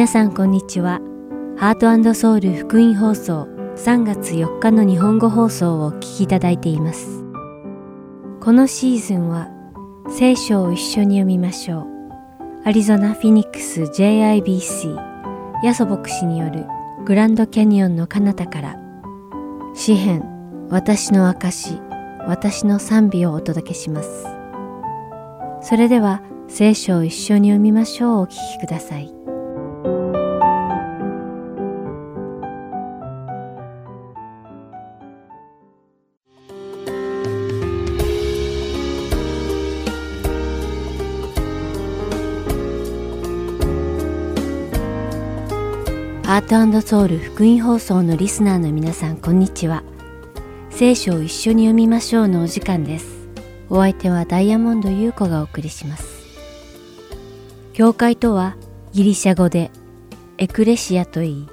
皆さんこんにちは。ハートソウル福音放送3月4日の日本語放送をお聞きいただいています。このシーズンは聖書を一緒に読みましょう。アリゾナ・フィニックス JIBC ヤソ牧師によるグランドキャニオンの彼方から詩編私の証私の賛美をお届けします。それでは聖書を一緒に読みましょうお聞きください。ハートソウル福音放送のリスナーの皆さんこんにちは。聖書を一緒に読みましょうのお時間です。お相手はダイヤモンド優子がお送りします。教会とはギリシャ語でエクレシアといい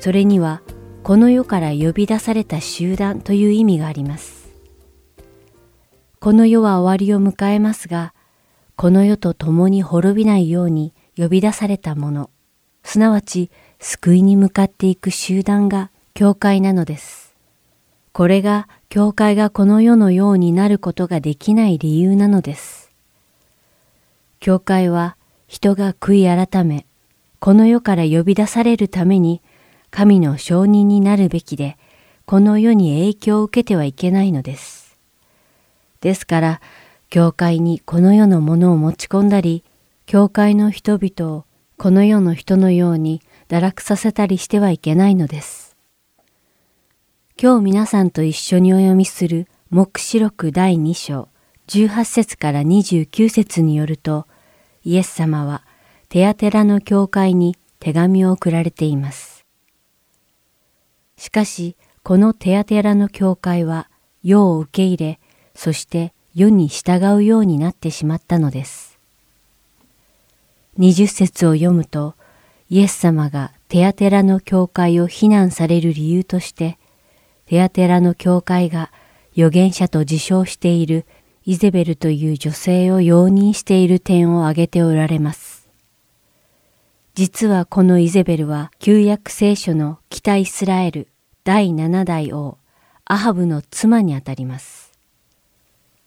それにはこの世から呼び出された集団という意味があります。この世は終わりを迎えますがこの世と共に滅びないように呼び出されたもの。すなわち救いに向かっていく集団が教会なのです。これが教会がこの世のようになることができない理由なのです。教会は人が悔い改め、この世から呼び出されるために神の承認になるべきで、この世に影響を受けてはいけないのです。ですから、教会にこの世のものを持ち込んだり、教会の人々をこの世の人のように堕落させたりしてはいけないのです。今日皆さんと一緒にお読みする目視録第2章18節から29節によると、イエス様はテアテラの教会に手紙を送られています。しかし、このテアテラの教会は世を受け入れ、そして世に従うようになってしまったのです。20節を読むと、イエス様がテアテラの教会を非難される理由として、テアテラの教会が預言者と自称しているイゼベルという女性を容認している点を挙げておられます。実はこのイゼベルは旧約聖書の北イスラエル第七代王アハブの妻にあたります。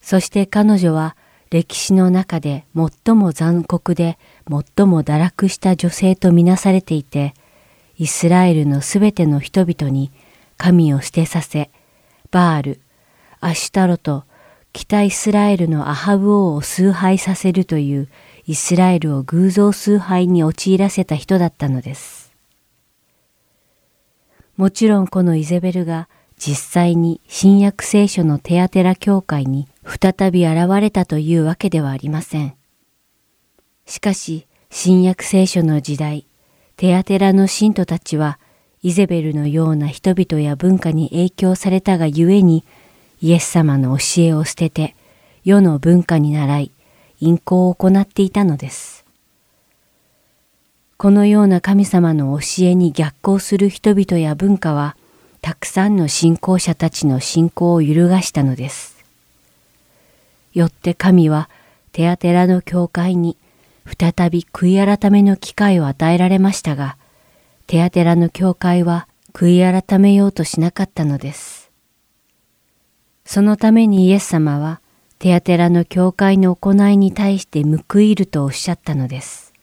そして彼女は歴史の中で最も残酷で最も堕落した女性とみなされていて、イスラエルのすべての人々に神を捨てさせ、バール、アシュタロと北イスラエルのアハブ王を崇拝させるというイスラエルを偶像崇拝に陥らせた人だったのです。もちろんこのイゼベルが実際に新約聖書のテアテラ教会に再び現れたというわけではありません。しかし、新約聖書の時代、テアテラの信徒たちは、イゼベルのような人々や文化に影響されたがゆえに、イエス様の教えを捨てて、世の文化に倣い、淫行を行っていたのです。このような神様の教えに逆行する人々や文化は、たくさんの信仰者たちの信仰を揺るがしたのです。よって神は、テアテラの教会に、再び悔い改めの機会を与えられましたが、テアテラの教会は悔い改めようとしなかったのです。そのためにイエス様は、テアテラの教会の行いに対して報いるとおっしゃったのです。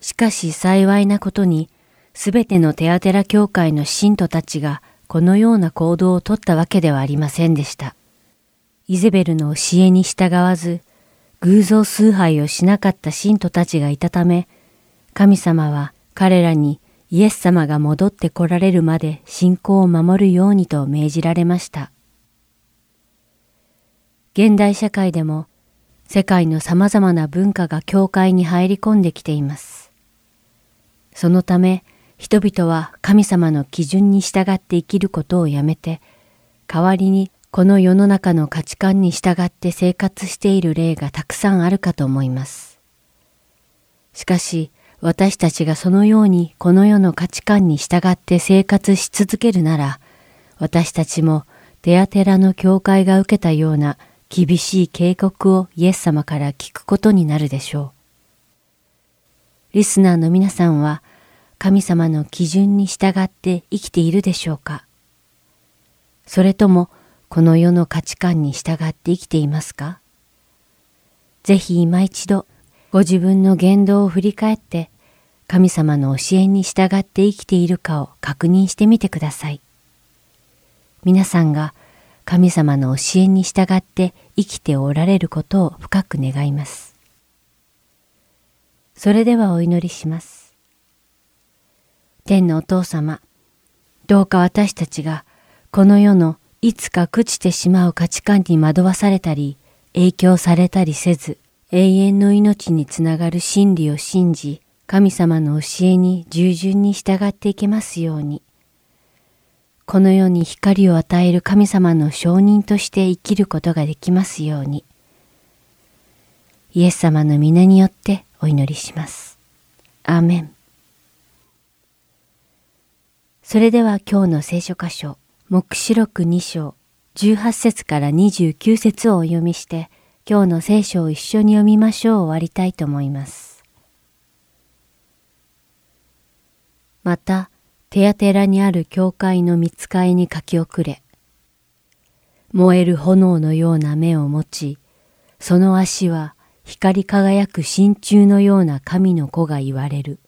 しかし幸いなことに、すべてのテアテラ教会の信徒たちがこのような行動をとったわけではありませんでした。イゼベルの教えに従わず、偶像崇拝をしなかった信徒たちがいたため、神様は彼らにイエス様が戻って来られるまで信仰を守るようにと命じられました。現代社会でも世界の様々な文化が教会に入り込んできています。そのため人々は神様の基準に従って生きることをやめて、代わりにこの世の中の価値観に従って生活している例がたくさんあるかと思います。しかし、私たちがそのようにこの世の価値観に従って生活し続けるなら、私たちもテアテラの教会が受けたような厳しい警告をイエス様から聞くことになるでしょうリスナーの皆さんは神様の基準に従って生きているでしょうか？それともこの世の価値観に従って生きていますか？ぜひ今一度ご自分の言動を振り返って神様の教えに従って生きているかを確認してみてください。皆さんが神様の教えに従って生きておられることを深く願います。それではお祈りします。天のお父様、どうか私たちがこの世のいつか朽ちてしまう価値観に惑わされたり、影響されたりせず、永遠の命につながる真理を信じ、神様の教えに従順に従っていけますように。この世に光を与える神様の証人として生きることができますように。イエス様の皆によってお祈りします。アーメン。それでは今日の聖書箇所、目視録2章、18節から29節をお読みして、今日の聖書を一緒に読みましょう終わりたいと思います。また、テアテラにある教会の見つかいに書き遅れ、燃える炎のような目を持ち、その足は光り輝く真鍮のような神の子が言われる。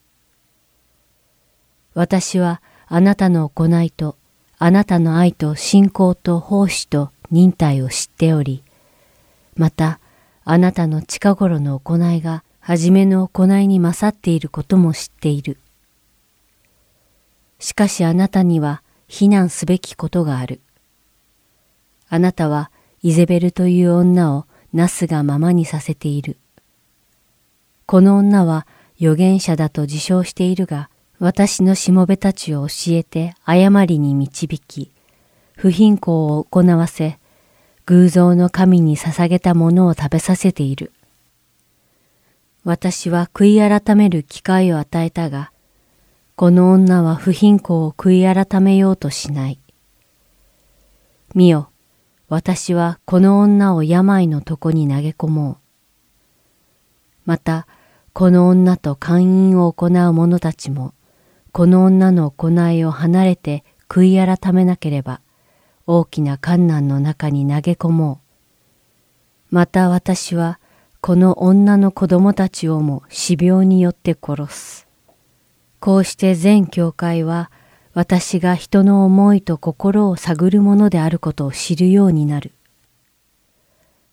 私はあなたの行いと、あなたの愛と信仰と奉仕と忍耐を知っており、またあなたの近頃の行いが初めの行いに勝っていることも知っている。しかしあなたには非難すべきことがある。あなたはイゼベルという女をなすがままにさせている。この女は預言者だと自称しているが、私のしもべたちを教えて誤りに導き、不貧困を行わせ、偶像の神に捧げたものを食べさせている。私は悔い改める機会を与えたが、この女は不貧困を悔い改めようとしない。見よ、私はこの女を病の床に投げ込もう。また、この女と勧誘を行う者たちも、この女の行いを離れて悔い改めなければ、大きな観難の中に投げ込もう。また私は、この女の子供たちをも死病によって殺す。こうして全教会は私が人の思いと心を探るものであることを知るようになる。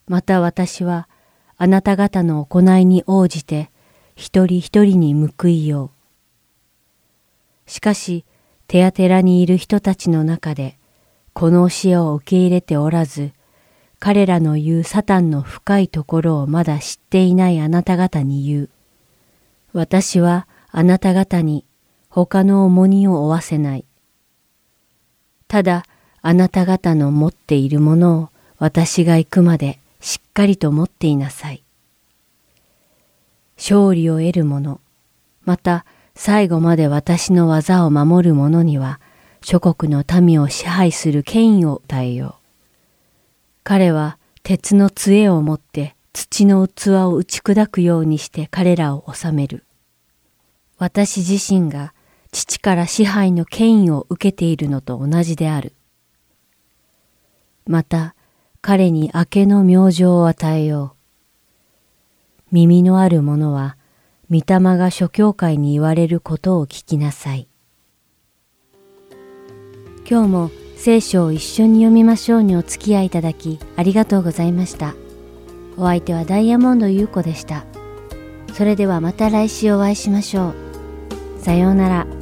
また私はあなた方の行いに応じて一人一人に報いよう。しかし、テアテラにいる人たちの中で、この教えを受け入れておらず、彼らの言うサタンの深いところをまだ知っていないあなた方に言う。私はあなた方に他の重荷を負わせない。ただあなた方の持っているものを私が行くまでしっかりと持っていなさい。勝利を得る者、また最後まで私の技を守る者には諸国の民を支配する権威を与えよう。彼は鉄の杖を持って土の器を打ち砕くようにして彼らを治める。私自身が父から支配の権威を受けているのと同じである。また、彼に明けの明星を与えよう。耳のある者は、御霊が諸教会に言われることを聞きなさい。今日も聖書を一緒に読みましょうにお付き合いいただきありがとうございました。お相手はダイヤモンド優子でした。それではまた来週お会いしましょう。さようなら。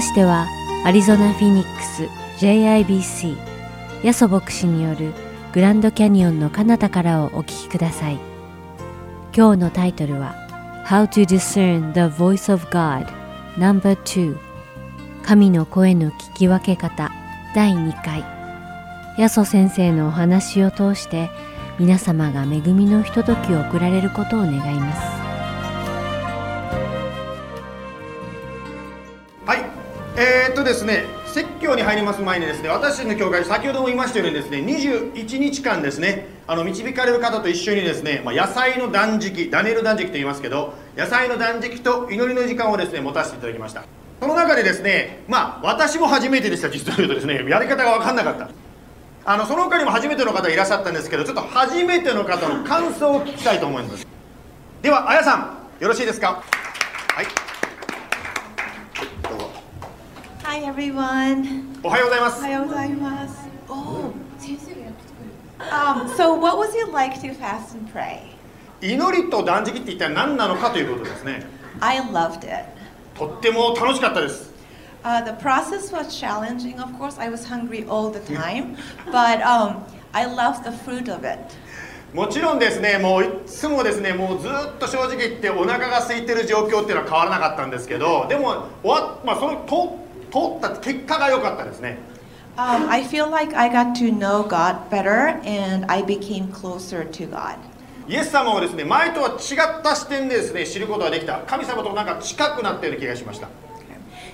ましてはアリゾナ・フィニックス JIBC ヤソ牧師によるグランドキャニオンの彼方からをお聞きください。今日のタイトルは How to Discern the Voice of God No.2 神の声の聞き分け方第2回。ヤソ先生のお話を通して皆様が恵みのひとときを送られることを願います。前にですね私たちの教会先ほども言いましたようにですね21日間ですねあの導かれる方と一緒にですね、まあ、野菜の断食ダネル断食と言いますけど野菜の断食と祈りの時間をですね持たせていただきました。その中でですねまあ私も初めてでした実を言うとですねやり方が分かんなかった。あのその他にも初めての方いらっしゃったんですけどちょっと初めての方の感想を聞きたいと思います。ではあやさんよろしいですか？はい。どうぞ Hi everyone. おはようございます。おはようございます。おお、so what was it like to fast and pray? 祈りと断食って一体何なのかということですね。I loved it. とっても楽しかったです。Uh, the process was challenging, of course. I was hungry all the time, but um, I love the fruit of it. もちろんですね、もういつもですね、もうずっと正直言ってお腹が空いてる状況っていうのは変わらなかったんですけど、でも、わまあ、その通通通った結果が良かったですね Um, I feel like I got to know God better and I became closer to God. イエス様をですね前とは違った視点でですね知ることができた神様となんか近くなったような気がしました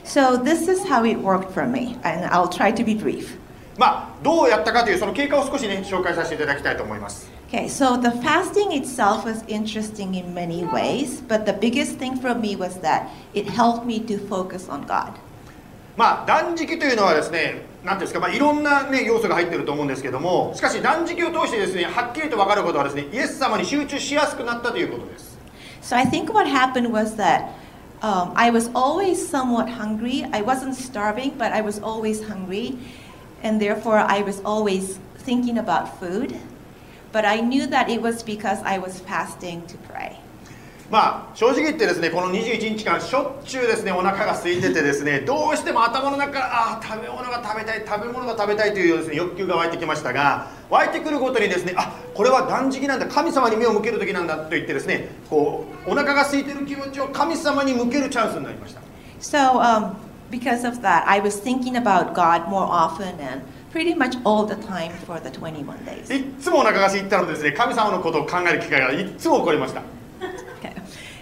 So this is how it worked for me, and I'll try to be brief. まあどうやったかというその経過を少しね紹介させていただきたいと思います Okay, so the fasting itself was interesting in many ways, but the biggest thing for me was that it helped me to focus on God. まあ断食というのはですね何ていうんですか、まあ、いろんな、ね、要素が入ってると思うんですけどもしかし断食を通してですねはっきりと分かることはですねイエス様に集中しやすくなったということです So I think what happened was that um, I was always somewhat hungry. I wasn't starving, but I was always hungry, and therefore I was always thinking about food. But I knew that it was because I was fasting to pray. まあ正直言ってですねこの21日間しょっちゅうですねお腹が空いててですねどうしても頭の中からあー食べ物が食べたい食べ物が食べたいというですね欲求が湧いてきましたが湧いてくるごとにですねあこれは断食なんだ神様に目を向ける時なんだと言ってですねこうお腹が空いてる気持ちを神様に向けるチャンスになりました So um, because of that, I was thinking about God more often and pretty much all the time for the 21 days. つもお腹が空いてたのでですね神様のことを考える機会がいっつも起こりました.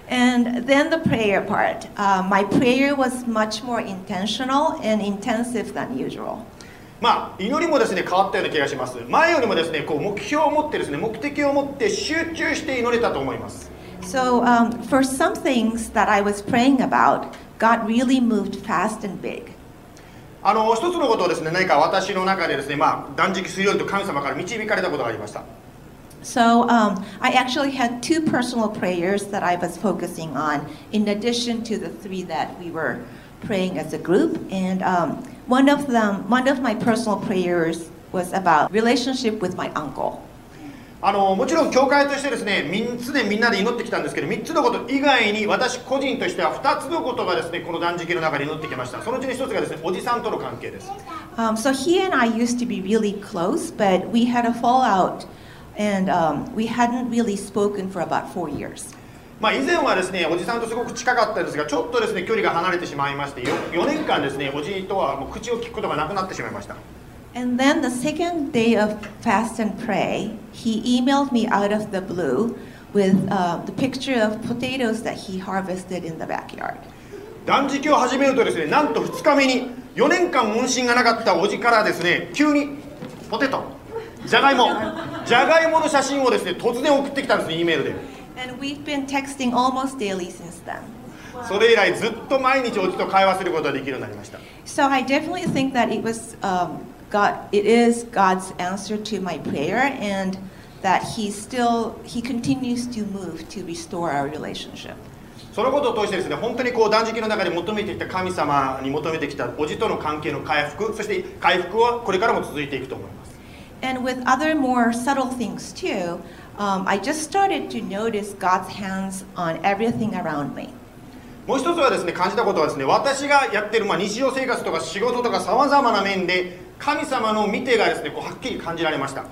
And then the prayer part. Uh, my prayer was much more intentional and intensive than usual. まあ祈りもですね変わったような気がします前よりもですねこう目標を持ってですね目的を持って集中して祈れたと思います So, um, for some things that I was praying about, God really moved fast and big. あの一つのことをですね何か私の中でですねまあ断食するようにと神様から導かれたことがありました So, um, I actually had two personal prayers that I was focusing on, in addition to the three that we were praying as a group. And um, one of them, one of my personal prayers was about relationship with my uncle. あのもちろん教会としてですね3つでみんなで祈ってきたんですけど3つのこと以外に私個人としては2つのことがですねこの断食の中で祈ってきましたそのうちの1つがですねおじさんとの関係です Um, so he and I used to be really close, but we had a fallout, and um, we hadn't really spoken for about four years. まあ以前はですねおじさんとすごく近かったんですがちょっとですね距離が離れてしまいまして 4, 年間ですねおじとはもう口を聞くことがなくなってしまいました And then the second day of fast and pray, he emailed me out of the blue with uh, the picture of potatoes that he harvested in the backyard. 断食を始めるとですねなんと2日目に4年間問診がなかったおじからですね急にポテトじゃがいもじゃがいもの写真をですね突然送ってきたんですね E メールで And we've been texting almost daily since then. それ以来ずっと毎日おじと会話することができるようになりました So I definitely think that it was um, God. It is God's answer to my prayer, and that He still He continues to move to restore our relationship. そのことを通してですね本当にこう断食の中で求めてきた神様に求めてきたおじとの関係の回復そして回復はこれからも続いていくと思います And with other more subtle things too, um, I just started to notice God's hands on everything around me. もう一つはですね感じたことはですね私がやってる、まあ、日常生活とか仕事とかさまざまな面で神様の見てがですねこうはっきり感じられました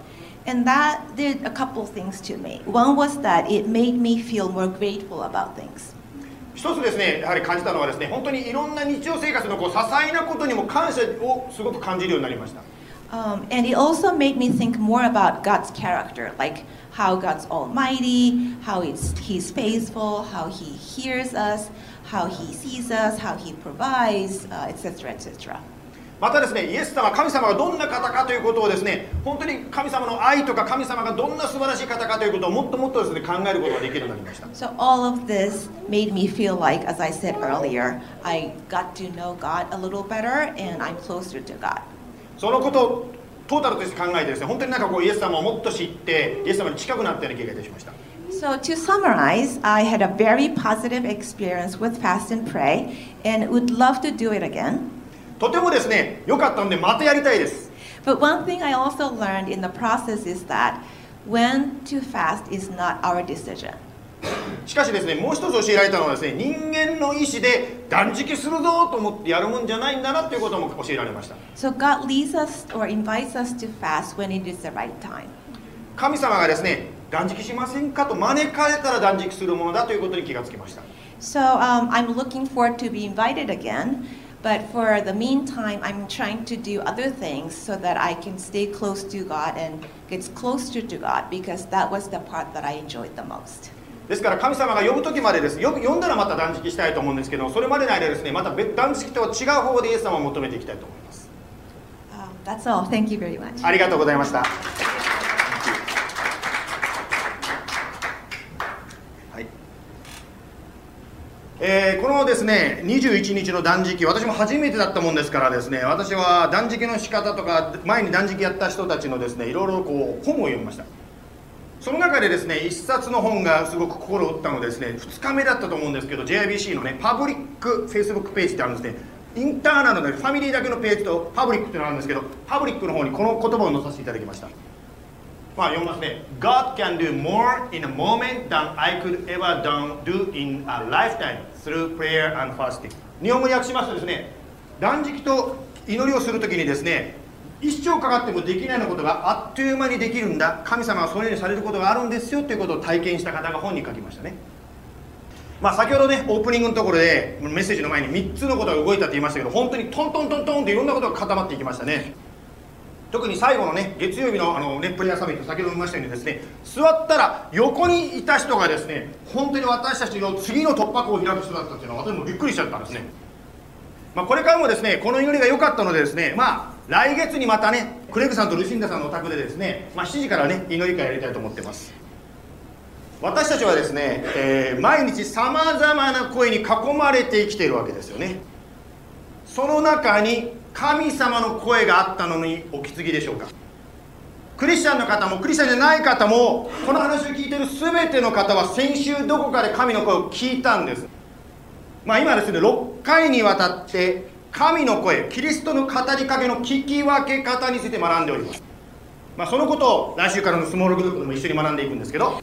And that did a couple things to me. One was that it made me feel more grateful about things. 一つですねやはり感じたのはですね本当にいろんな日常生活のこう些細なことにも感謝をすごく感じるようになりました Um, and it also made me think more about God's character, like how God's almighty, how it's, He's faithful, how He hears us, how He sees us, how He provides, uh, etc., etc. またですねイエス様神様がどんな方かということをですね本当に神様の愛とか神様がどんな素晴らしい方かということをもっともっとですね考えることができるようになりました So all of this made me feel like, as I said earlier, I got to know God a little better and I'm closer to God. そのことをトータルとして考えてですね本当になんかこうイエス様をもっと知ってイエス様に近くなったような気がいたしました So to summarize, I had a very positive experience with fast and pray and would love to do it again. とてもですね良かったのでまたやりたいです But one thing I also learned in the process is that when to fast is not our decision. しかしですねもう一つ教えられたのはですね人間の意志で断食するぞと思ってやるもんじゃないんだなということも教えられました So God leads us or invites us to fast when it is the right time. 神様がですね断食しませんかと招かれたら断食するものだということに気がつきました So um, I'm looking forward to be invited again. But for the meantime, I'm trying to do other things so that I can stay close to God and get closer to God because that was the part that I enjoyed the most. ですから神様が呼ぶ時までですよく呼んだらまた断食したいと思うんですけどそれまでの間ですねまた別断食とは違う方法でイエス様を求めていきたいと思います Um, that's all. Thank you very much. ありがとうございました。はい。えーこのですね21日の断食私も初めてだったもんですからですね私は断食の仕方とか前に断食やった人たちのですねいろいろこう本を読みましたその中でですね一冊の本がすごく心を打ったのですね2日目だったと思うんですけど JIBC のねパブリックフェイスブックページってあるんですね。インターナルのファミリーだけのページとパブリックってのがあるんですけどパブリックの方にこの言葉を載させていただきました。まあ読みますね。God can do more in a moment than I could ever done, do in a lifetime through prayer and fasting. 日本語に訳しますとですね断食と祈りをするときにですね一生かかってもできないようなことがあっという間にできるんだ。神様はそのようにされることがあるんですよということを体験した方が本に書きましたね。まあ、先ほどねオープニングのところでメッセージの前に3つのことが動いたって言いましたけど本当にトントントントンっていろんなことが固まっていきましたね。特に最後のね月曜日のあのねプレアサミット先ほども言いましたようにですね座ったら横にいた人がですね本当に私たちの次の突破口を開く人だったっていうのは私もびっくりしちゃったんですね。まあ、これからもですねこの祈りが良かったのでですねまあ来月にまたねクレグさんとルシンダさんのお宅でですね、まあ、7時からね祈り会やりたいと思ってます。私たちはですね、えー毎日さまざまな声に囲まれて生きているわけですよね。その中に神様の声があったのにお気づきでしょうか。クリスチャンの方もクリスチャンじゃない方もこの話を聞いてる全ての方は先週どこかで神の声を聞いたんです。まあ今ですね6回にわたって神の声キリストの語りかけの聞き分け方について学んでおります。まあそのことを来週からのスモールグループでも一緒に学んでいくんですけど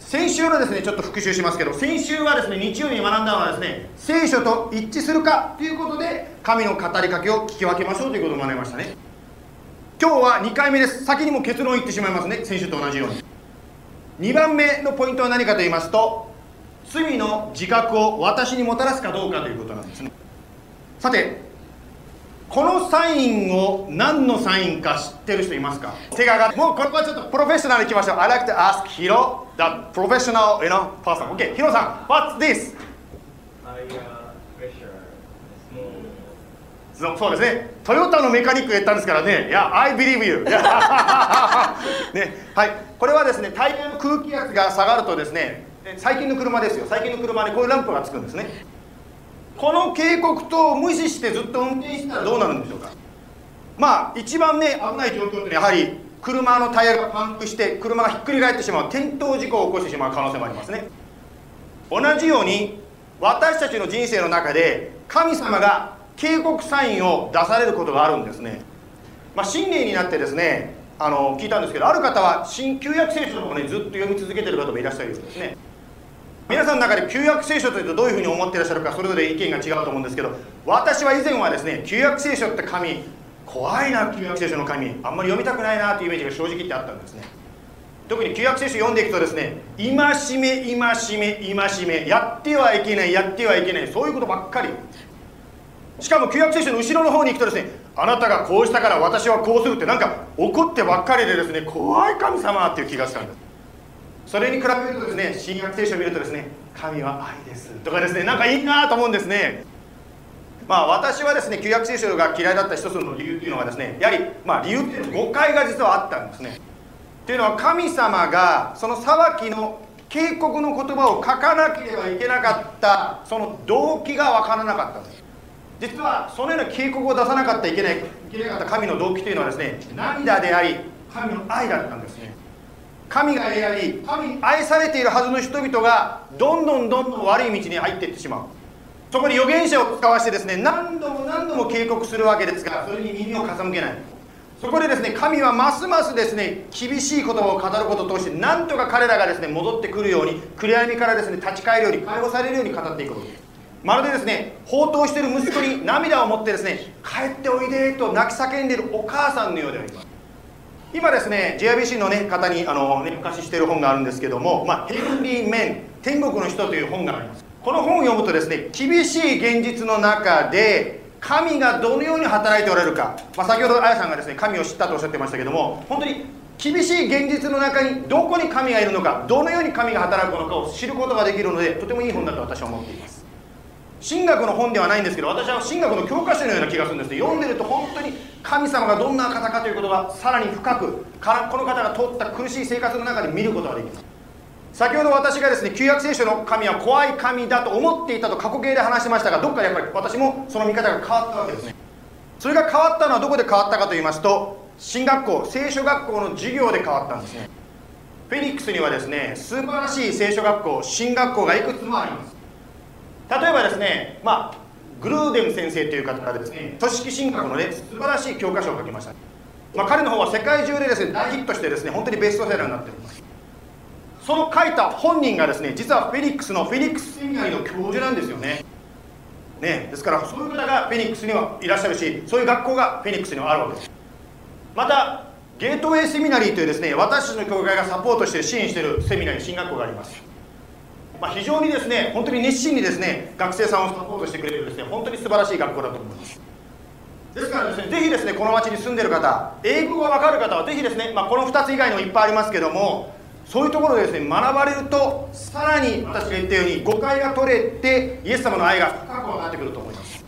先週のですねちょっと復習しますけど先週はですね日曜日に学んだのはですね聖書と一致するかということで神の語りかけを聞き分けましょうということを学びましたね。今日は2回目です。先にも結論を言ってしまいますね。先週と同じように。2番目のポイントは何かと言いますと罪の自覚を私にもたらすかどうかということなんですね。さてこのサインを何のサインか知ってる人いますか？手が上がってもうこれはちょっとプロフェッショナルに行きましょう。I like to ask Hiro the professional you know person. OK ヒロさん What's this? I uh, small. そうですね。トヨタのメカニックが言ったんですからね。いや I believe you. ね。はい。これはですねタイヤの空気圧が下がるとですねえ最近の車ですよ。最近の車にこういうランプがつくんですねこの警告灯を無視してずっと運転してたらどうなるんでしょうか？まあ一番ね危ない状況っていうのはやはり車のタイヤがパンクして車がひっくり返ってしまう。転倒事故を起こしてしまう可能性もありますね。同じように私たちの人生の中で神様が警告サインを出されることがあるんですね、まあ、新年になってですねあの聞いたんですけどある方は新旧約聖書の方ねずっと読み続けてる方もいらっしゃるようですね。皆さんの中で旧約聖書というとどういうふうに思ってらっしゃるかそれぞれ意見が違うと思うんですけど私は以前はですね旧約聖書って神怖いな旧約聖書の神あんまり読みたくないなというイメージが正直言ってあったんですね。特に旧約聖書読んでいくとですね戒め戒め戒めやってはいけないやってはいけないそういうことばっかり。しかも旧約聖書の後ろの方に行くとですねあなたがこうしたから私はこうするってなんか怒ってばっかりでですね怖い神様っていう気がしたんです。それに比べるとですね新約聖書を見るとですね神は愛です。とかですねなんかいいなと思うんですね。まあ私はですね旧約聖書が嫌いだった一つの理由っていうのがですねやはりまあ理由っていうの誤解が実はあったんですね。というのは神様がその裁きの警告の言葉を書かなければいけなかったその動機が分からなかったんです。実はそのような警告を出さなかったいけないいけなかった神の動機というのはですね涙であり神の愛だったんですね。神が愛あり神に愛されているはずの人々がどんどんどんどん悪い道に入っていってしまう。そこに預言者を使わしてですね何度も何度も警告するわけですがそれに耳を傾けない。そこでですね神はますますですね厳しい言葉を語ることを通して何とか彼らがですね戻ってくるように暗闇からですね立ち返るように解放されるように語っていくまるでですね放蕩している息子に涙を持ってですね帰っておいでと泣き叫んでいるお母さんのようであります。今ですね JIBC の、ね、方にあの、ね、昔している本があるんですけども「まあ、ヘンリー・メン天国の人」という本があります。この本を読むとですね厳しい現実の中で神がどのように働いておられるか、まあ、先ほどあやさんがですね神を知ったとおっしゃってましたけども本当に厳しい現実の中にどこに神がいるのかどのように神が働くのかを知ることができるのでとてもいい本だと私は思っています。神学の本ではないんですけど私は神学の教科書のような気がするんです読んでると本当に神様がどんな方かということがさらに深くこの方が通った苦しい生活の中で見ることができます先ほど私がですね旧約聖書の神は怖い神だと思っていたと過去形で話しましたがどっかでやっぱり私もその見方が変わったわけですね。それが変わったのはどこで変わったかと言いますと進学校聖書学校の授業で変わったんですね。フェニックスにはですね素晴らしい聖書学校進学校がいくつもあります。例えばですねまあグルーデム先生という方がですね組織進学のね素晴らしい教科書を書きました、まあ、彼の方は世界中でですね大ヒットしてですね本当にベストセラーになっております。その書いた本人がですね実はフェニックスのフェニックスセミナリの教授なんですよね。ねですからそういう方がフェニックスにはいらっしゃるしそういう学校がフェニックスにはあるわけです。またゲートウェイセミナリーというですね私たちの教会がサポートして支援しているセミナリー進学校があります。まあ、非常にですね本当に熱心にですね学生さんをサポートしてくれるですね本当に素晴らしい学校だと思います。ですからですねぜひですねこの町に住んでる方英語が分かる方はぜひですね、まあ、この2つ以外にもいっぱいありますけどもそういうところでですね学ばれるとさらに私が言ったように誤解が取れてイエス様の愛が深く分かってくると思います。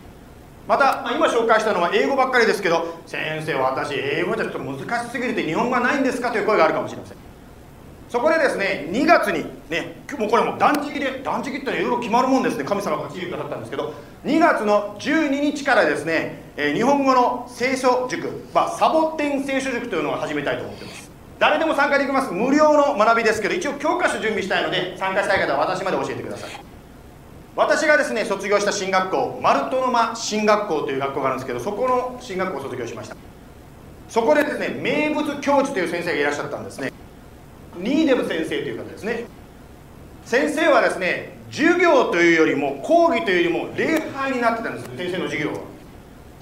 また、まあ、今紹介したのは英語ばっかりですけど先生私英語じゃちょっと難しすぎるって日本語はないんですかという声があるかもしれません。そこでですね2月にねもうこれも断食で断食っていろいろ決まるもんですね神様が来てくださったんですけど2月の12日からですね、え、日本語の聖書塾、まあ、サボテン聖書塾というのを始めたいと思ってます。誰でも参加できます。無料の学びですけど一応教科書準備したいので参加したい方は私まで教えてください。私がですね卒業した進学校マルトノマ進学校という学校があるんですけどそこの進学校を卒業しました。そこでですね名物教授という先生がいらっしゃったんですね。ニーデム先生という方ですね。先生はですね授業というよりも講義というよりも礼拝になってたんです先生の授業は。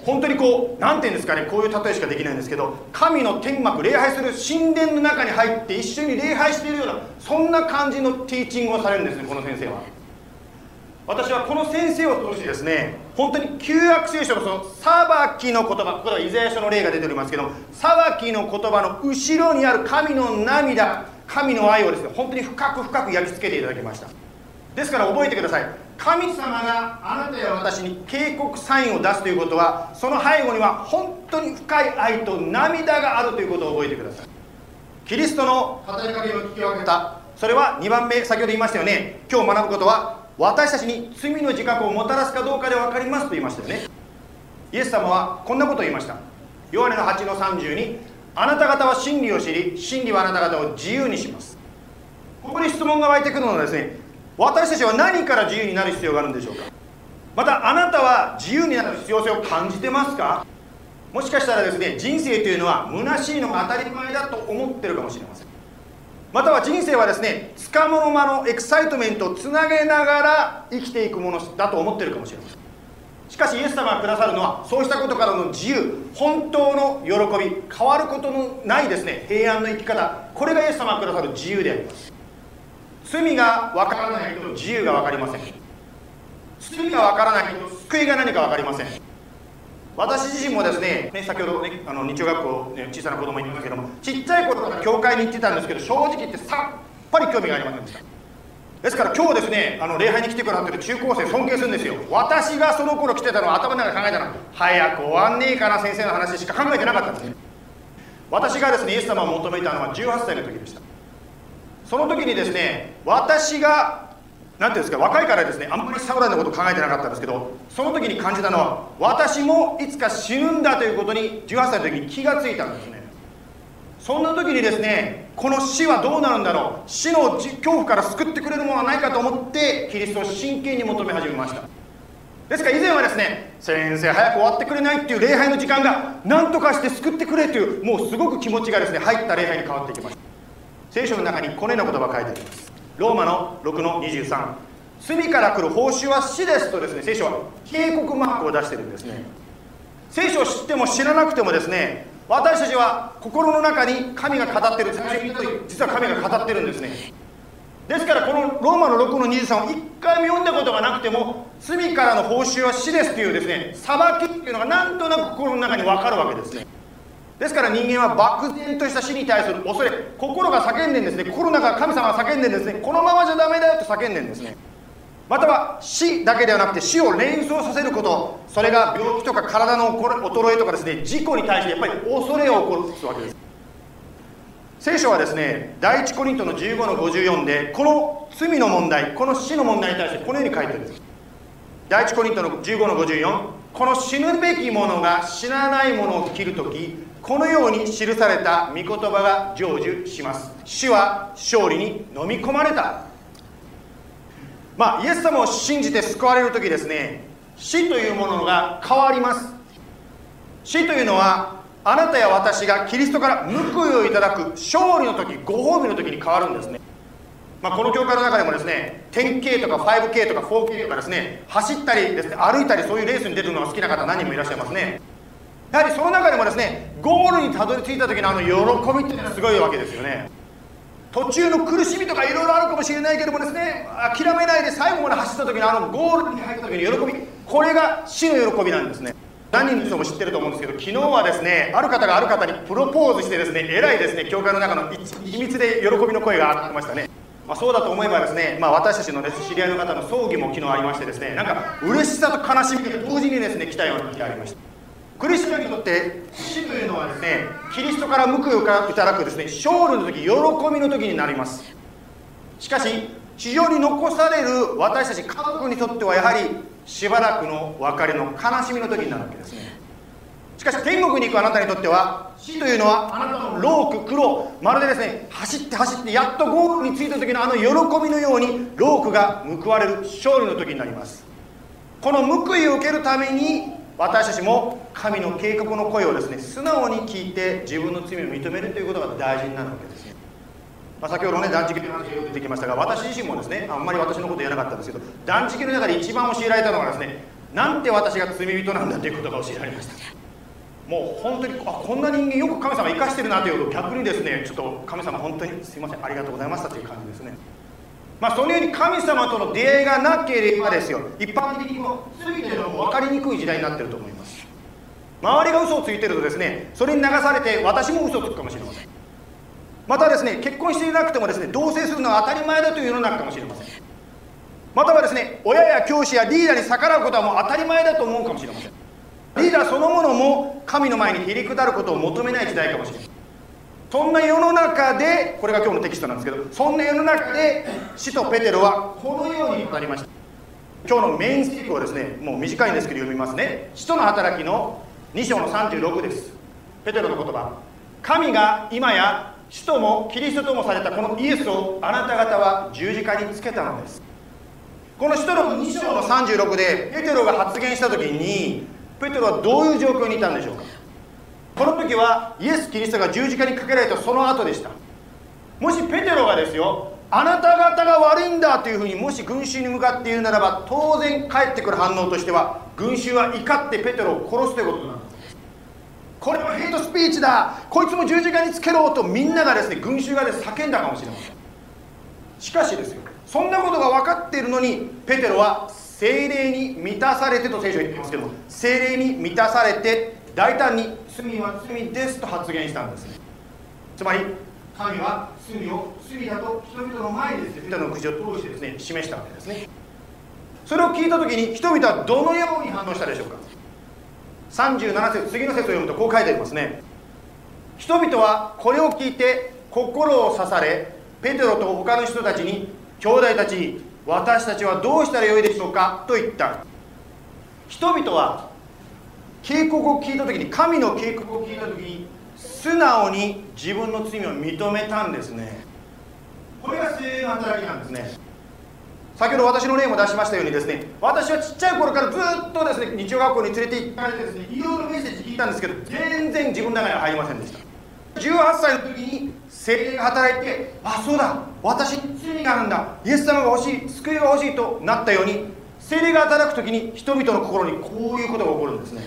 本当にこう何て言うんですかねこういう例えしかできないんですけど神の天幕礼拝する神殿の中に入って一緒に礼拝しているようなそんな感じのティーチングをされるんですねこの先生は。私はこの先生を通してですね本当に旧約聖書のその裁きの言葉ここではイザヤ書の例が出ておりますけど裁きの言葉の後ろにある神の涙神の愛をですね本当に深く深く焼き付けていただきました。ですから覚えてください。神様があなたや私に警告サインを出すということはその背後には本当に深い愛と涙があるということを覚えてください。キリストの働きかけを聞き分けた。それは2番目先ほど言いましたよね。今日学ぶことは私たちに罪の自覚をもたらすかどうかで分かりますと言いましたよね。イエス様はこんなことを言いました。ヨハネの8の32あなた方は真理を知り真理はあなた方を自由にします。ここに質問が湧いてくるのはですね私たちは何から自由になる必要があるんでしょうか。またあなたは自由になる必要性を感じてますか？もしかしたらですね人生というのは虚しいのが当たり前だと思ってるかもしれません。または人生はですねつかもの間のエキサイトメントをつなげながら生きていくものだと思ってるかもしれません。しかしイエス様がくださるのはそうしたことからの自由本当の喜び変わることのないですね平安の生き方。これがイエス様がくださる自由であります。罪が分からないと自由が分かりません。罪が分からないと救いが何か分かりません。私自身もですねね先ほどねあの日曜学校、ね、小さな子供いますけどもちっちゃい頃から教会に行ってたんですけど正直言ってさっぱり興味がありませんでした。ですから今日ですねあの礼拝に来てくださってる中高生尊敬するんですよ。私がその頃来てたのは頭の中で考えたの早く終わんねえかな先生の話しか考えてなかったんですね。私がですねイエス様を求めたのは18歳の時でした。その時にですね私がなんていうんですか若いからですねあんまり将来のこと考えてなかったんですけどその時に感じたのは私もいつか死ぬんだということに18歳の時に気がついたんですね。そんな時にですねこの死はどうなるんだろう。死の恐怖から救ってくれるものはないかと思ってキリストを真剣に求め始めました。ですから以前はですね先生早く終わってくれないっていう礼拝の時間が何とかして救ってくれというもうすごく気持ちがですね入った礼拝に変わってきました。聖書の中にこのような言葉が書いてあります。ローマの6の23罪から来る報酬は死ですとですね聖書は警告マークを出してるんですね。聖書を知っても知らなくてもですね私たちは心の中に神が語ってる最初に言った通り実は神が語ってるんですね。ですからこのローマの6の23を一回も読んだことがなくても罪からの報酬は死ですというですね裁きっていうのがなんとなく心の中に分かるわけですね。ですから人間は漠然とした死に対する恐れ心が叫んでんですね。心の中が神様が叫んでんですね。このままじゃダメだよと叫んでんですね。または死だけではなくて死を連想させることそれが病気とか体の衰えとかですね事故に対してやっぱり恐れを起こすわけです。聖書はですね第一コリントの15の54でこの罪の問題この死の問題に対してこのように書いてるんです。第一コリントの15の54この死ぬべき者が死なないものを切るときこのように記された御言葉が成就します。死は勝利に飲み込まれた。まあイエス様を信じて救われる時ですね。死というものが変わります。死というのはあなたや私がキリストから報いをいただく勝利の時ご褒美の時に変わるんですね。まあ、この教会の中でもですね 10K とか 5K とか 4K とかですね走ったりですね歩いたりそういうレースに出るのが好きな方何人もいらっしゃいますね。やはりその中でもですねゴールにたどり着いた時のあの喜びっていうのはすごいわけですよね。途中の苦しみとかいろいろあるかもしれないけどもですね諦めないで最後まで走った時のあのゴールに入った時の喜び。これが死の喜びなんですね。何人の人も知ってると思うんですけど昨日はですねある方がある方にプロポーズしてですねえらいですね教会の中の秘密で喜びの声が上がってましたね。まあ、そうだと思えばですね、まあ、私たちのです、知り合いの方の葬儀も昨日ありましてですねなんか嬉しさと悲しみが同時にですね来たような日がありました。クリスチャンにとって死というのはですねキリストから報いをいただくですね勝利の時喜びの時になります。しかし地上に残される私たち家族にとってはやはりしばらくの別れの悲しみの時になるわけですね。しかし天国に行くあなたにとっては死というのはあなたの労苦苦労まるでですね走って走ってやっとゴールに着いた時のあの喜びのように労苦が報われる勝利の時になります。この報いを受けるために私たちも神の計画の声をですね素直に聞いて自分の罪を認めるということが大事になるわけですね、まあ、先ほどね断食の話が出てきましたが私自身もですねあんまり私のこと言えなかったんですけど断食の中で一番教えられたのがですねなんて私が罪人なんだということが教えられました。もう本当にあこんな人間よく神様生かしてるなということを逆にですねちょっと神様本当にすいませんありがとうございましたという感じですね。まあ、そのように神様との出会いがなければですよ。一般的にも罪とかりにくい時代になってると思います。周りが嘘をついてるとですねそれに流されて私も嘘をつくかもしれません。またですね結婚していなくてもですね同棲するのは当たり前だという世の中かもしれません。またはですね親や教師やリーダーに逆らうことはもう当たり前だと思うかもしれません。リーダーそのものも神の前にへりくだることを求めない時代かもしれません。そんな世の中でこれが今日のテキストなんですけどそんな世の中で使徒ペテロはこのように語りました。今日のメインスティックをですねもう短いんですけど読みますね。使徒の働きの2章の36です。ペテロの言葉。神が今や使徒もキリストともされたこのイエスをあなた方は十字架につけたのです。この使徒の2章の36でペテロが発言した時にペテロはどういう状況にいたんでしょうか。この時はイエス・キリストが十字架にかけられたその後でした。もしペテロがですよあなた方が悪いんだというふうにもし群衆に向かって言うならば当然返ってくる反応としては群衆は怒ってペテロを殺すということなんですこれはヘイトスピーチだ。こいつも十字架につけろとみんながですね群衆がで、叫んだかもしれません。しかしですよそんなことが分かっているのにペテロは精霊に満たされてと聖書言ってますけど精霊に満たされて大胆に罪は罪ですと発言したんです。つまり神は罪を罪だと人々の前でですねペテロの口を通してですね示した。わけですねそれを聞いた時に人々はどのように反応したでしょうか？37節次の節を読むとこう書いてありますね。人々はこれを聞いて心を刺されペテロと他の人たちに兄弟たちに私たちはどうしたらよいでしょうかと言った。人々は警告を聞いた時に神の警告を聞いた時に素直に自分の罪を認めたんですね。これが精霊の働きなんですね。先ほど私の例も出しましたようにですね私はちっちゃい頃からずっとですね日曜学校に連れて行かれてですねいろいろメッセージ聞いたんですけど全然自分の中には入りませんでした。18歳の時に精霊が働いてあそうだ私に罪があるんだイエス様が欲しい救いが欲しいとなったように精霊が働く時に人々の心にこういうことが起こるんですね。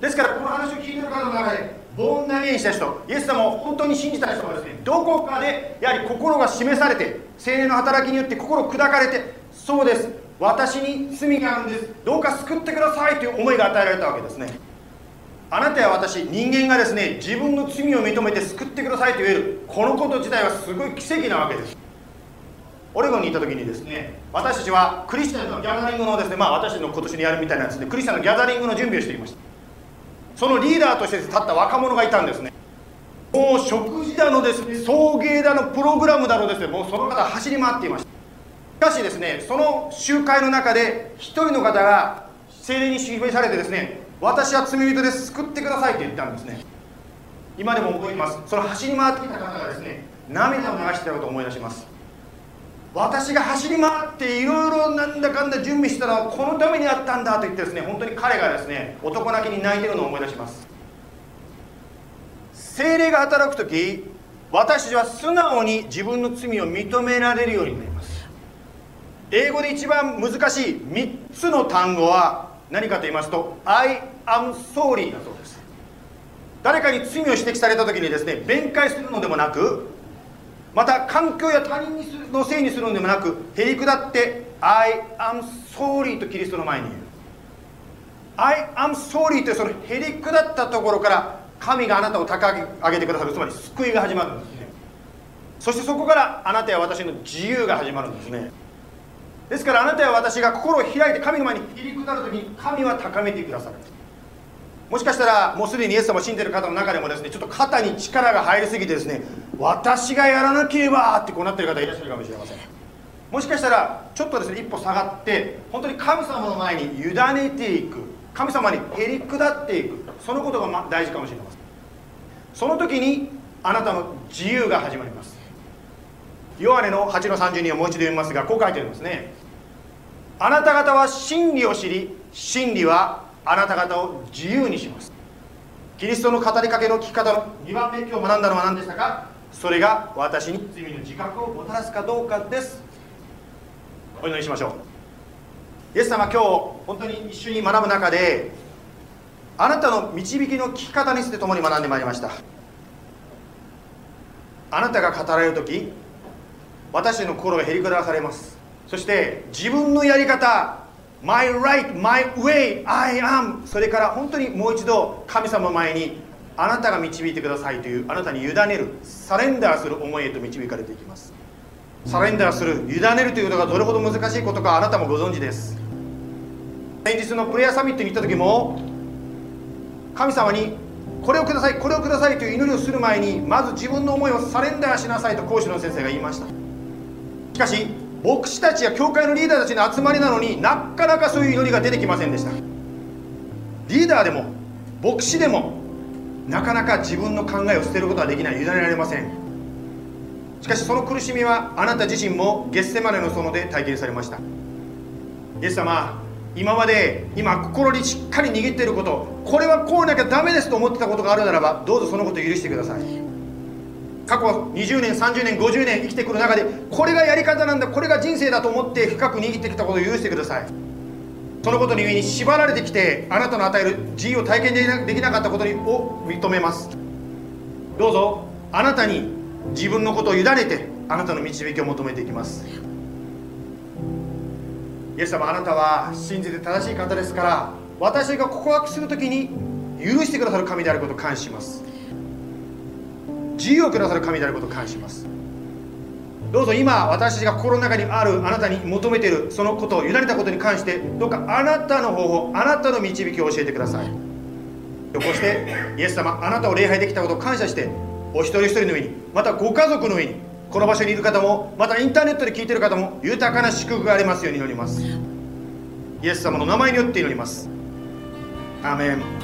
ですからこの話を聞いてる方の中でボーン投げにした人イエス様を本当に信じた人はですねどこかでやはり心が示されて精霊の働きによって心砕かれてそうです。私に罪があるんです。どうか救ってくださいという思いが与えられたわけですね。あなたや私人間がですね自分の罪を認めて救ってくださいと言えるこのこと自体はすごい奇跡なわけです。オレゴンに行った時にですね私たちはクリスチャンのギャザリングのですねまあ私たちの今年にやるみたいなんですねクリスチャンのギャザリングの準備をしていました。そのリーダーとして立った若者がいたんですね。もう食事だのですね送迎だのプログラムだのですねもうその方走り回っていました。しかしですねその集会の中で一人の方が精霊に示されてですね私は罪人です救ってくださいと言ったんですね。今でも覚えています。その走り回ってきた方がですね涙を流してたことを思い出します。私が走り回っていろいろなんだかんだ準備したのはこのためにあったんだと言ってですね本当に彼がですね男泣きに泣いてるのを思い出します。精霊が働く時私たちは素直に自分の罪を認められるようになります。英語で一番難しい3つの単語は何かと言いますと I am sorry だそうです。誰かに罪を指摘された時にですね弁解するのでもなくまた環境や他人にするのせいにするのでもなくへり下って I am sorry とキリストの前に言う。I am sorry というそのへり下ったところから神があなたを高く上げてくださるつまり救いが始まるんですね。そしてそこからあなたや私の自由が始まるんですね。ですからあなたや私が心を開いて神の前に入り下る時に神は高めてくださる。もしかしたらもうすでにイエス様を信じてる方の中でもですねちょっと肩に力が入りすぎてですね私がやらなければってこうなってる方いらっしゃるかもしれません。もしかしたらちょっとですね一歩下がって本当に神様の前に委ねていく神様にへり下っていくそのことが大事かもしれません。その時にあなたの自由が始まります。ヨハネの8の32をもう一度読みますがこう書いてありますね。あなた方は真理を知り真理はあなた方を自由にします。キリストの語りかけの聞き方の2番目今日学んだのは何でしたか？それが私に罪の自覚をもたらすかどうかです。お祈りしましょう。イエス様今日本当に一緒に学ぶ中であなたの導きの聞き方について共に学んでまいりました。あなたが語られる時私の心がへりくだされます。そして自分のやり方 My right, my way, I am. それから本当にもう一度神様前にあなたが導いてくださいというあなたに委ねるサレンダーする思いへと導かれていきます。サレンダーする委ねるということがどれほど難しいことかあなたもご存知です。先日のプレアサミットに行った時も神様にこれをくださいこれをくださいという祈りをする前にまず自分の思いをサレンダーしなさいと講師の先生が言いました。しかし牧師たちや教会のリーダーたちの集まりなのになかなかそういう祈りが出てきませんでした。リーダーでも牧師でもなかなか自分の考えを捨てることはできない委ねられません。しかしその苦しみはあなた自身も月世までの園で体験されました。イエス様今まで今心にしっかり握っていることこれはこうなきゃダメですと思ってたことがあるならばどうぞそのことを許してください。過去20年30年50年生きてくる中でこれがやり方なんだこれが人生だと思って深く握ってきたことを許してください。そのことに上に縛られてきてあなたの与える自由を体験できなかったことを認めます。どうぞあなたに自分のことを委ねてあなたの導きを求めていきます。イエス様あなたは信じて正しい方ですから私が告白するときに許してくださる神であることを感謝します。自由をくださる神であることを感謝ます。どうぞ今私たちが心の中にあるあなたに求めているそのことを委ねたことに関してどうかあなたの方法あなたの導きを教えてください。こうしてイエス様あなたを礼拝できたことを感謝してお一人一人の上にまたご家族の上にこの場所にいる方もまたインターネットで聞いている方も豊かな祝福がありますように祈ります。イエス様の名前によって祈ります。アーメン。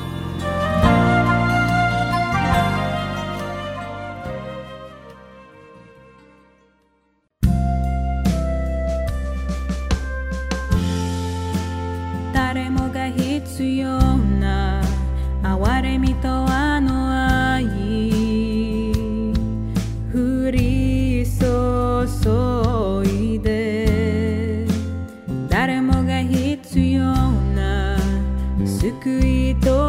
救いと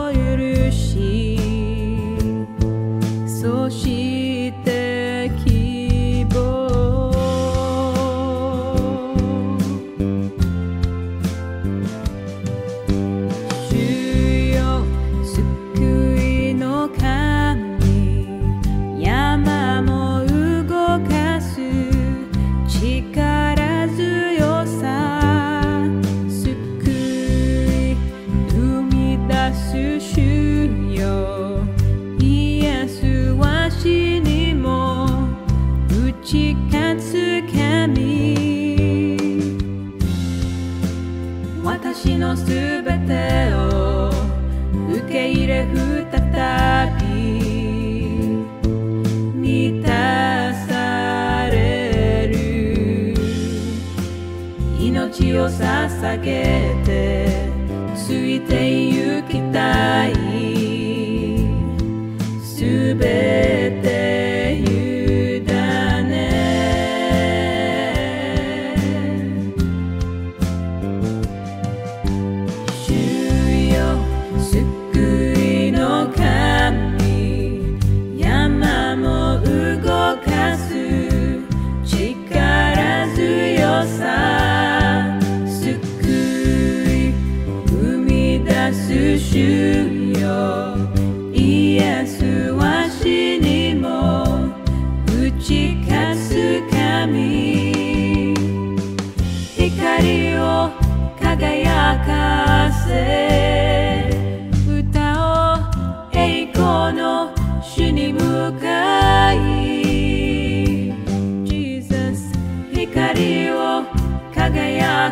Jesus 光を輝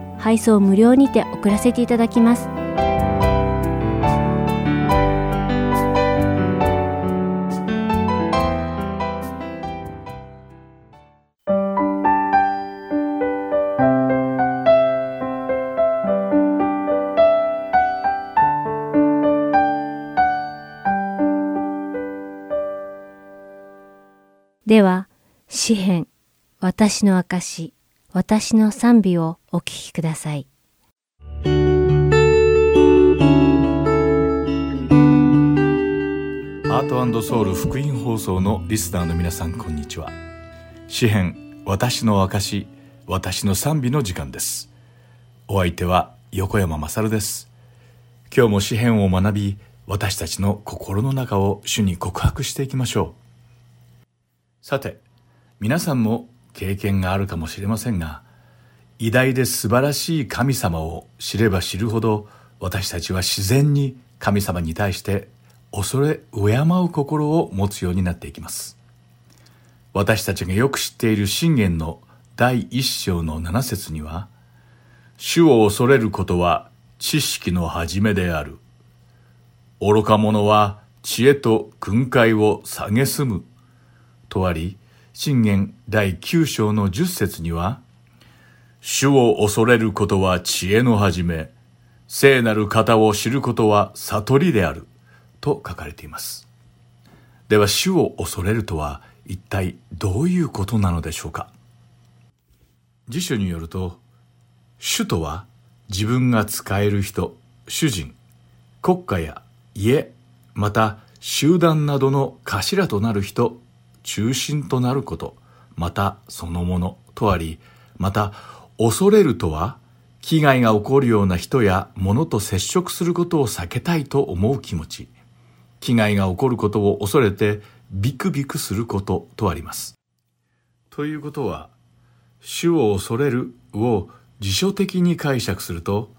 配送無料にて送らせていただきます。では詩編私の証私の賛美をお聴きください。ハートソウル福音放送のリスナーの皆さんこんにちは。詩編私の証私の賛美の時間です。お相手は横山まさるです。今日も詩編を学び私たちの心の中を主に告白していきましょう。さて皆さんも経験があるかもしれませんが偉大で素晴らしい神様を知れば知るほど私たちは自然に神様に対して恐れ敬う心を持つようになっていきます。私たちがよく知っている信玄の第一章の七節には、主を恐れることは知識の始めである。愚か者は知恵と訓戒を蔑む。とあり、信玄第九章の十節には、主を恐れることは知恵の始め、聖なる方を知ることは悟りである。と書かれています。では主を恐れるとは一体どういうことなのでしょうか？辞書によると主とは自分が使える人、主人、国家や家、また集団などの頭となる人、中心となること、またそのものとあり、また恐れるとは危害が起こるような人や物と接触することを避けたいと思う気持ち、危害が起こることを恐れてビクビクすることとあります。ということは、主を恐れるを辞書的に解釈すると、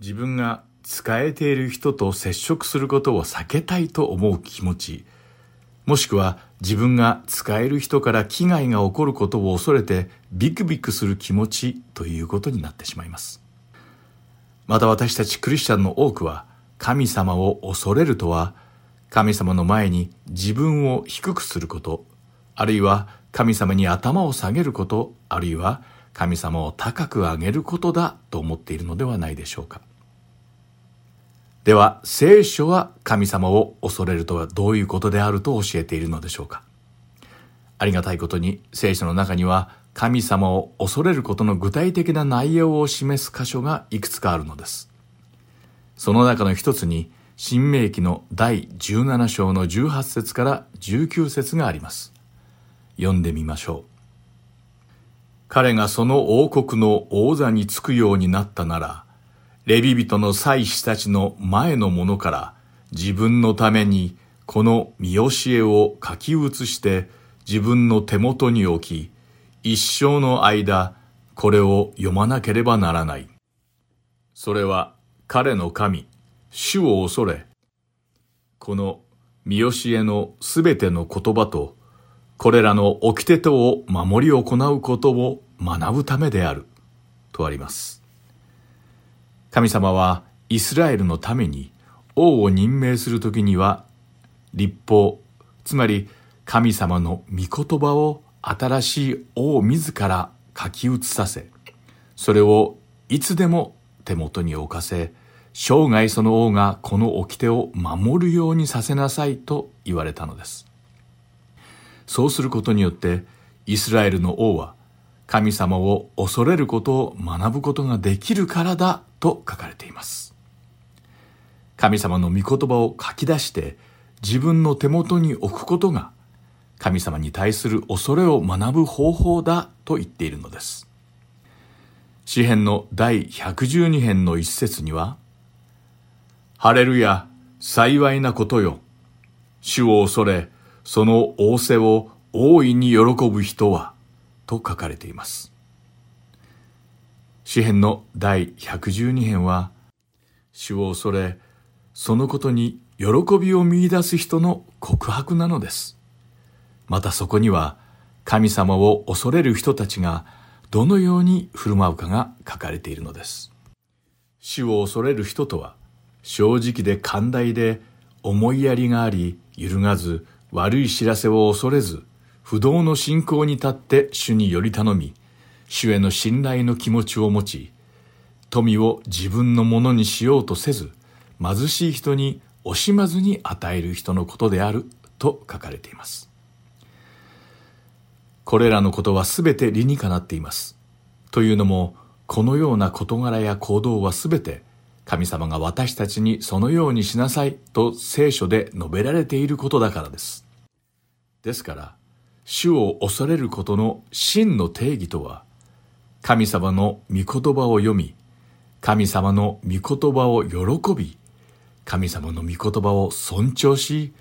自分が使えている人と接触することを避けたいと思う気持ち、もしくは自分が使える人から危害が起こることを恐れてビクビクする気持ちということになってしまいます。また私たちクリスチャンの多くは神様を恐れるとは神様の前に自分を低くすること、あるいは神様に頭を下げること、あるいは神様を高く上げることだと思っているのではないでしょうか。では、聖書は神様を恐れるとはどういうことであると教えているのでしょうか？ありがたいことに聖書の中には神様を恐れることの具体的な内容を示す箇所がいくつかあるのです。その中の一つに新明記の第17章の18節から19節があります。読んでみましょう。彼がその王国の王座につくようになったなら、レビ人の祭司たちの前の者から自分のためにこの見教えを書き写して自分の手元に置き、一生の間これを読まなければならない。それは彼の神、主を恐れ、この見教えのすべての言葉と、これらの掟とを守り行うことを学ぶためである、とあります。神様はイスラエルのために王を任命するときには、立法、つまり神様の御言葉を新しい王自ら書き写させ、それをいつでも手元に置かせ、生涯その王がこの掟を守るようにさせなさいと言われたのです。そうすることによってイスラエルの王は神様を恐れることを学ぶことができるからだと書かれています。神様の御言葉を書き出して自分の手元に置くことが神様に対する恐れを学ぶ方法だと言っているのです。詩編の第112編の一節には、ハレルヤ、幸いなことよ。主を恐れ、その仰せを大いに喜ぶ人は、と書かれています。詩編の第112編は、主を恐れ、そのことに喜びを見出す人の告白なのです。またそこには神様を恐れる人たちがどのように振る舞うかが書かれているのです。主を恐れる人とは正直で寛大で思いやりがあり揺るがず悪い知らせを恐れず不動の信仰に立って主により頼み主への信頼の気持ちを持ち富を自分のものにしようとせず貧しい人に惜しまずに与える人のことであると書かれています。これらのことはすべて理にかなっています。というのもこのような事柄や行動はすべて神様が私たちにそのようにしなさいと聖書で述べられていることだからです。ですから主を恐れることの真の定義とは神様の御言葉を読み神様の御言葉を喜び神様の御言葉を尊重し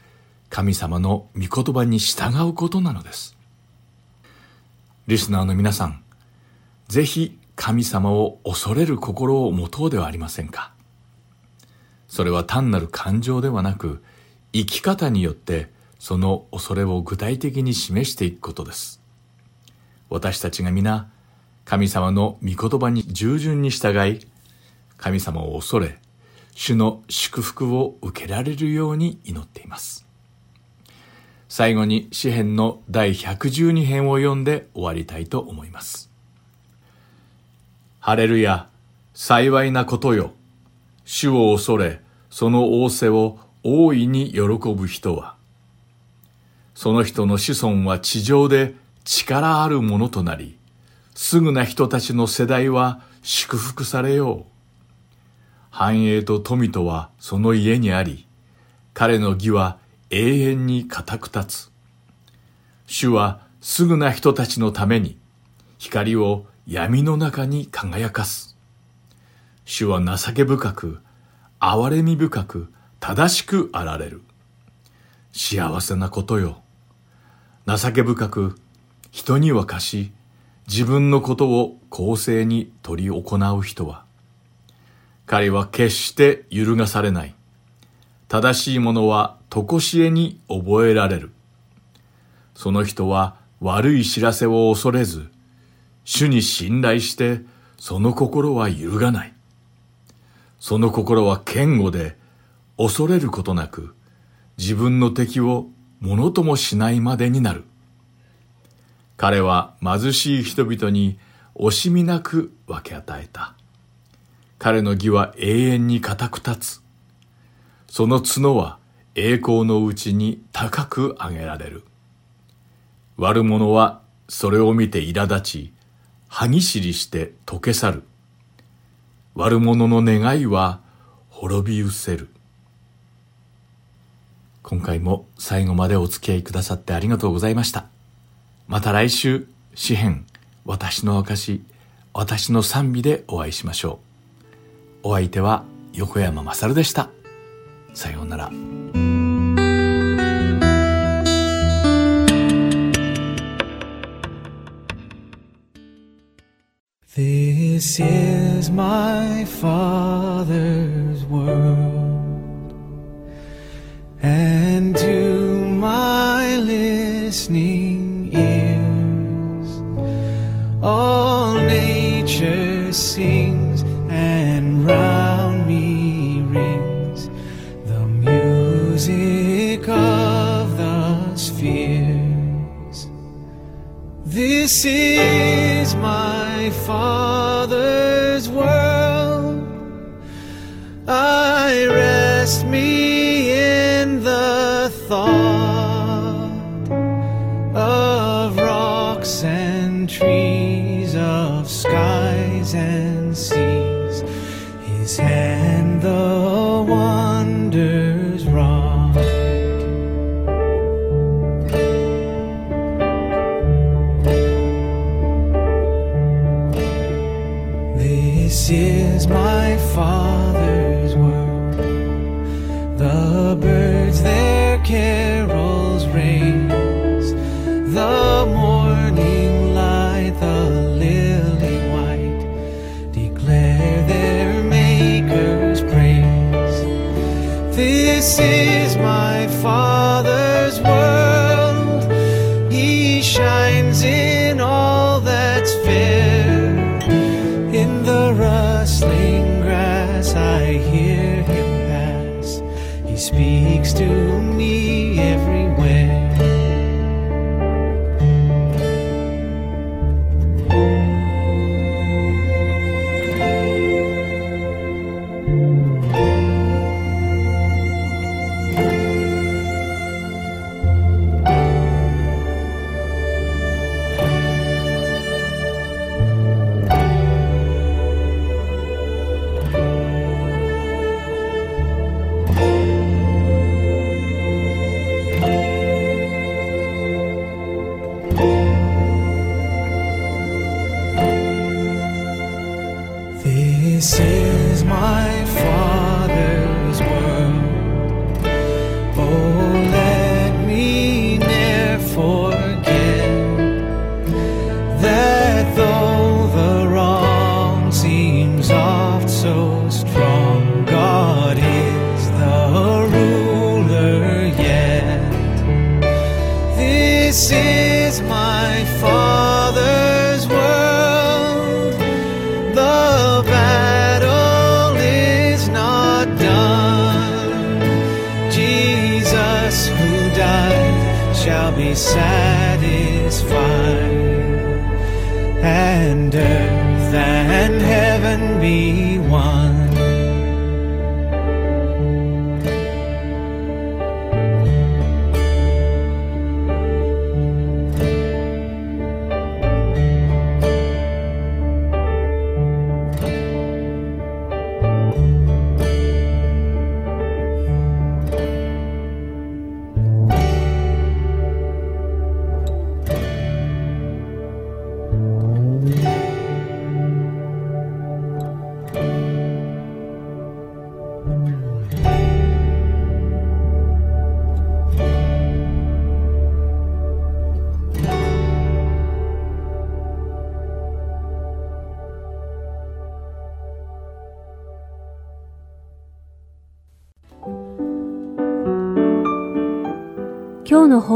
神様の御言葉に従うことなのです。リスナーの皆さんぜひ神様を恐れる心を持とうではありませんか？それは単なる感情ではなく生き方によってその恐れを具体的に示していくことです。私たちが皆神様の御言葉に従順に従い神様を恐れ主の祝福を受けられるように祈っています。最後に詩編の第112編を読んで終わりたいと思います。ハレルヤ幸いなことよ。主を恐れその仰せを大いに喜ぶ人は。その人の子孫は地上で力あるものとなりすぐな人たちの世代は祝福されよう。繁栄と富とはその家にあり彼の義は永遠に固く立つ。主はすぐな人たちのために光を闇の中に輝かす。主は情け深く憐れみ深く正しくあられる。幸せなことよ。情け深く人には貸し自分のことを公正に取り行う人は彼は決して揺るがされない。正しいものは常しえに覚えられる。その人は悪い知らせを恐れず主に信頼してその心は揺るがない。その心は堅固で恐れることなく自分の敵をものともしないまでになる。彼は貧しい人々に惜しみなく分け与えた。彼の義は永遠に固く立つ。その角は栄光のうちに高く上げられる。悪者はそれを見て苛立ち歯ぎしりして溶け去る。悪者の願いは滅び失せる。今回も最後までお付き合いくださってありがとうございました。また来週詩編私の証私の賛美でお会いしましょう。お相手は横山まさるでした。さようなら。This is my Father's world, and to my listening all nature sings, and round me rings the music of the spheres. This is my Father's